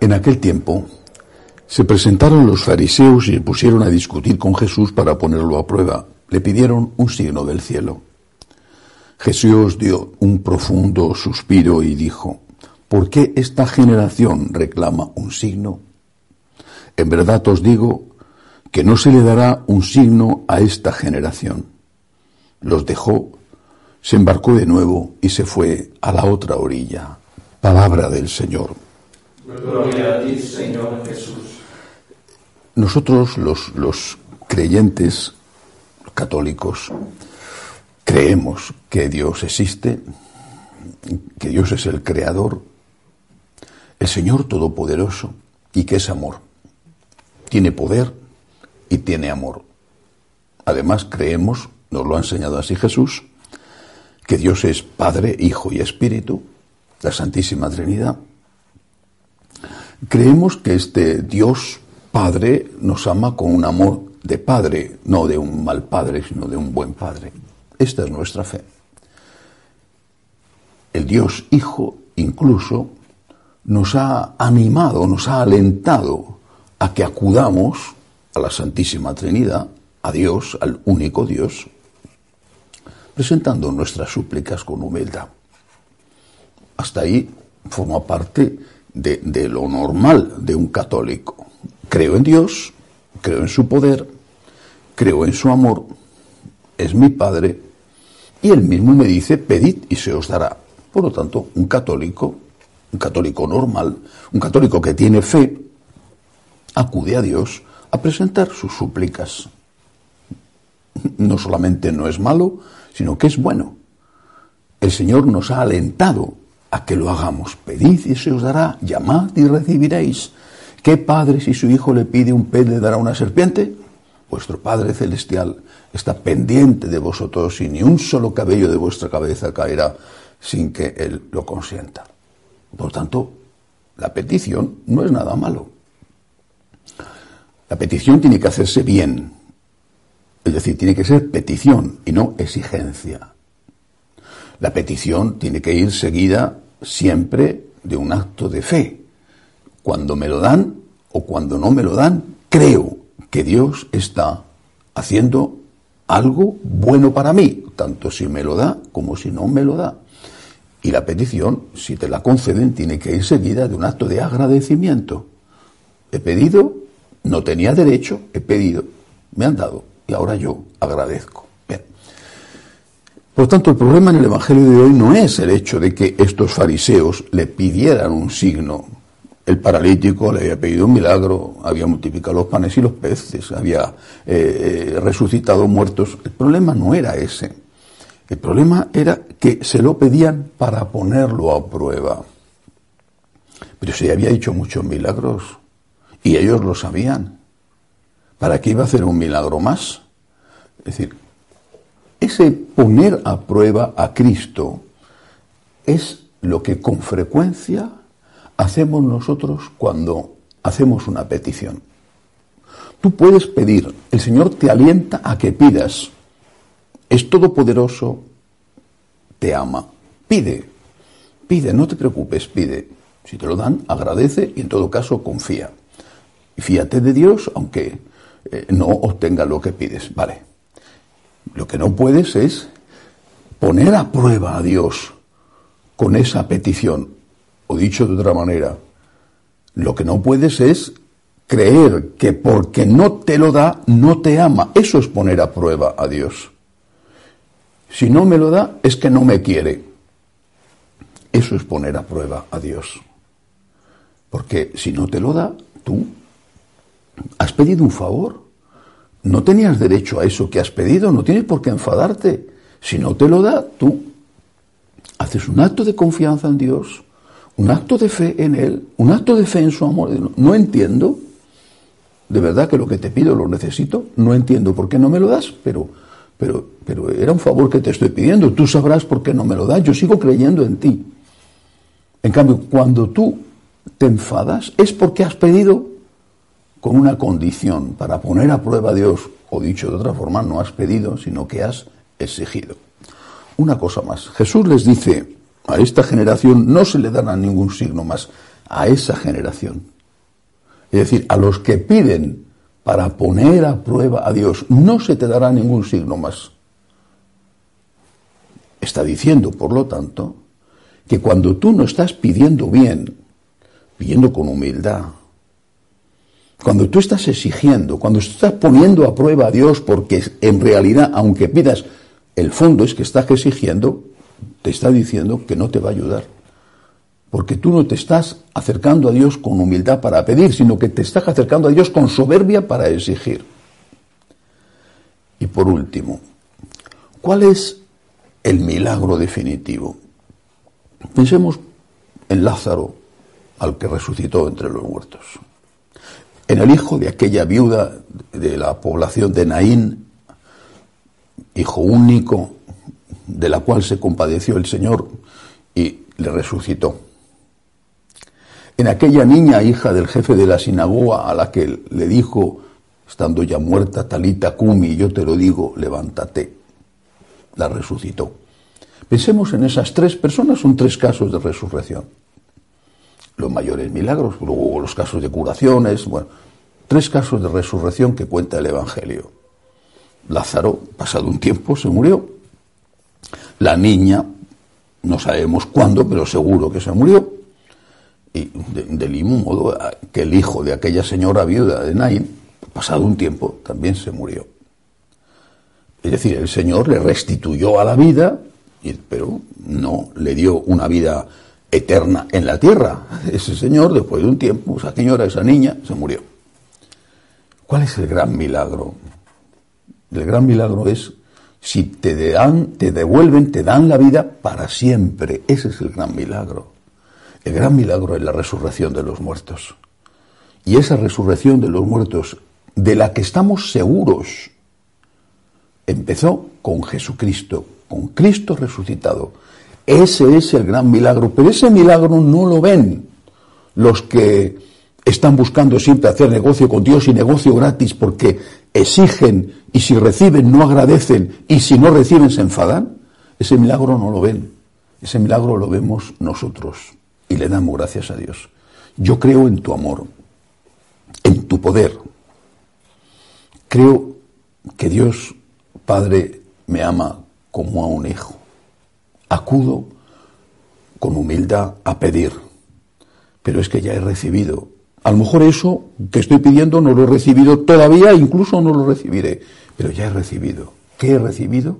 En aquel tiempo se presentaron los fariseos y se pusieron a discutir con Jesús para ponerlo a prueba. Le pidieron un signo del cielo. Jesús dio un profundo suspiro y dijo, ¿por qué esta generación reclama un signo? En verdad os digo que no se le dará un signo a esta generación. Los dejó, se embarcó de nuevo y se fue a la otra orilla. Palabra del Señor. Gloria a ti, Señor Jesús. Nosotros, los, los creyentes católicos, creemos que Dios existe, que Dios es el creador, el Señor Todopoderoso y que es amor. Tiene poder y tiene amor. Además creemos, nos lo ha enseñado así Jesús, que Dios es Padre, Hijo y Espíritu, la Santísima Trinidad. Creemos que este Dios Padre nos ama con un amor de Padre, no de un mal Padre, sino de un buen Padre. Esta es nuestra fe. El Dios Hijo incluso nos ha animado, nos ha alentado a que acudamos a la Santísima Trinidad, a Dios, al único Dios, presentando nuestras súplicas con humildad. Hasta ahí forma parte de, de, lo normal de un católico. Creo en Dios, creo en su poder, creo en su amor, es mi Padre, y él mismo me dice, pedid y se os dará. Por lo tanto, un católico, un católico normal, un católico que tiene fe, acude a Dios a presentar sus súplicas. No solamente no es malo, sino que es bueno. El Señor nos ha alentado a que lo hagamos. Pedid y se os dará, llamad y recibiréis. ¿Qué padre si su hijo le pide un pez le dará una serpiente? Vuestro Padre Celestial está pendiente de vosotros y ni un solo cabello de vuestra cabeza caerá sin que Él lo consienta. Por tanto, la petición no es nada malo. La petición tiene que hacerse bien. Es decir, tiene que ser petición y no exigencia. La petición tiene que ir seguida siempre de un acto de fe. Cuando me lo dan o cuando no me lo dan, creo que Dios está haciendo algo bueno para mí, tanto si me lo da como si no me lo da. Y la petición, si te la conceden, tiene que ir seguida de un acto de agradecimiento. He pedido, no tenía derecho, he pedido, me han dado y ahora yo agradezco. Por tanto, el problema en el Evangelio de hoy no es el hecho de que estos fariseos le pidieran un signo. El paralítico le había pedido un milagro, había multiplicado los panes y los peces, había eh, resucitado muertos. El problema no era ese. El problema era que se lo pedían para ponerlo a prueba. Pero se había hecho muchos milagros y ellos lo sabían. ¿Para qué iba a hacer un milagro más? Es decir, ese poner a prueba a Cristo es lo que con frecuencia hacemos nosotros cuando hacemos una petición. Tú puedes pedir, el Señor te alienta a que pidas. Es todopoderoso, te ama. Pide, pide, no te preocupes, pide. Si te lo dan, agradece y en todo caso confía. Y fíate de Dios, aunque eh, no obtenga lo que pides. Vale. Lo que no puedes es poner a prueba a Dios con esa petición. O dicho de otra manera, lo que no puedes es creer que porque no te lo da, no te ama. Eso es poner a prueba a Dios. Si no me lo da, es que no me quiere. Eso es poner a prueba a Dios. Porque si no te lo da, tú has pedido un favor. No tenías derecho a eso que has pedido, no tienes por qué enfadarte. Si no te lo da, tú haces un acto de confianza en Dios, un acto de fe en Él, un acto de fe en su amor. No entiendo, de verdad que lo que te pido lo necesito, no entiendo por qué no me lo das, pero, pero, pero era un favor que te estoy pidiendo, tú sabrás por qué no me lo das, yo sigo creyendo en ti. En cambio, cuando tú te enfadas es porque has pedido con una condición para poner a prueba a Dios, o dicho de otra forma, no has pedido, sino que has exigido. Una cosa más, Jesús les dice, a esta generación no se le dará ningún signo más. a esa generación. Es decir, a los que piden para poner a prueba a Dios, no se te dará ningún signo más. Está diciendo, por lo tanto, que cuando tú no estás pidiendo bien, pidiendo con humildad, cuando tú estás exigiendo, cuando estás poniendo a prueba a Dios, porque en realidad, aunque pidas, el fondo es que estás exigiendo, te está diciendo que no te va a ayudar. Porque tú no te estás acercando a Dios con humildad para pedir, sino que te estás acercando a Dios con soberbia para exigir. Y por último, ¿cuál es el milagro definitivo? Pensemos en Lázaro, al que resucitó entre los muertos. En el hijo de aquella viuda de la población de Naín, hijo único, de la cual se compadeció el Señor y le resucitó. En aquella niña, hija del jefe de la sinagoga, a la que le dijo, estando ya muerta, Talita Kumi, yo te lo digo, levántate, la resucitó. Pensemos en esas tres personas, son tres casos de resurrección. Los mayores milagros, luego los casos de curaciones, bueno, tres casos de resurrección que cuenta el Evangelio. Lázaro, pasado un tiempo, se murió. La niña, no sabemos cuándo, pero seguro que se murió. Y del mismo modo que el hijo de aquella señora viuda de Nain, pasado un tiempo, también se murió. Es decir, el Señor le restituyó a la vida, pero no le dio una vida eterna en la tierra. Ese Señor, después de un tiempo, esa señora, esa niña, se murió. ¿Cuál es el gran milagro? El gran milagro es si te dan, te devuelven, te dan la vida para siempre. Ese es el gran milagro. El gran milagro es la resurrección de los muertos. Y esa resurrección de los muertos, de la que estamos seguros, empezó con Jesucristo, con Cristo resucitado. Ese es el gran milagro, pero ese milagro no lo ven los que están buscando siempre hacer negocio con Dios y negocio gratis porque exigen y si reciben no agradecen y si no reciben se enfadan. Ese milagro no lo ven, ese milagro lo vemos nosotros y le damos gracias a Dios. Yo creo en tu amor, en tu poder. Creo que Dios, Padre, me ama como a un hijo. Acudo con humildad a pedir, pero es que ya he recibido. A lo mejor eso que estoy pidiendo no lo he recibido todavía, incluso no lo recibiré, pero ya he recibido. ¿Qué he recibido?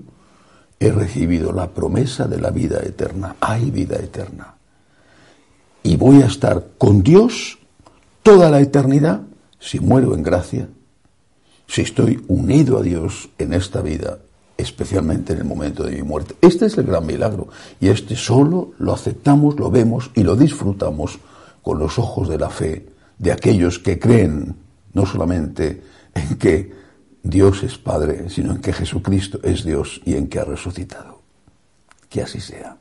He recibido la promesa de la vida eterna. Hay vida eterna y voy a estar con Dios toda la eternidad si muero en gracia, si estoy unido a Dios en esta vida, especialmente en el momento de mi muerte. Este es el gran milagro y este solo lo aceptamos, lo vemos y lo disfrutamos con los ojos de la fe de aquellos que creen no solamente en que Dios es Padre, sino en que Jesucristo es Dios y en que ha resucitado. Que así sea.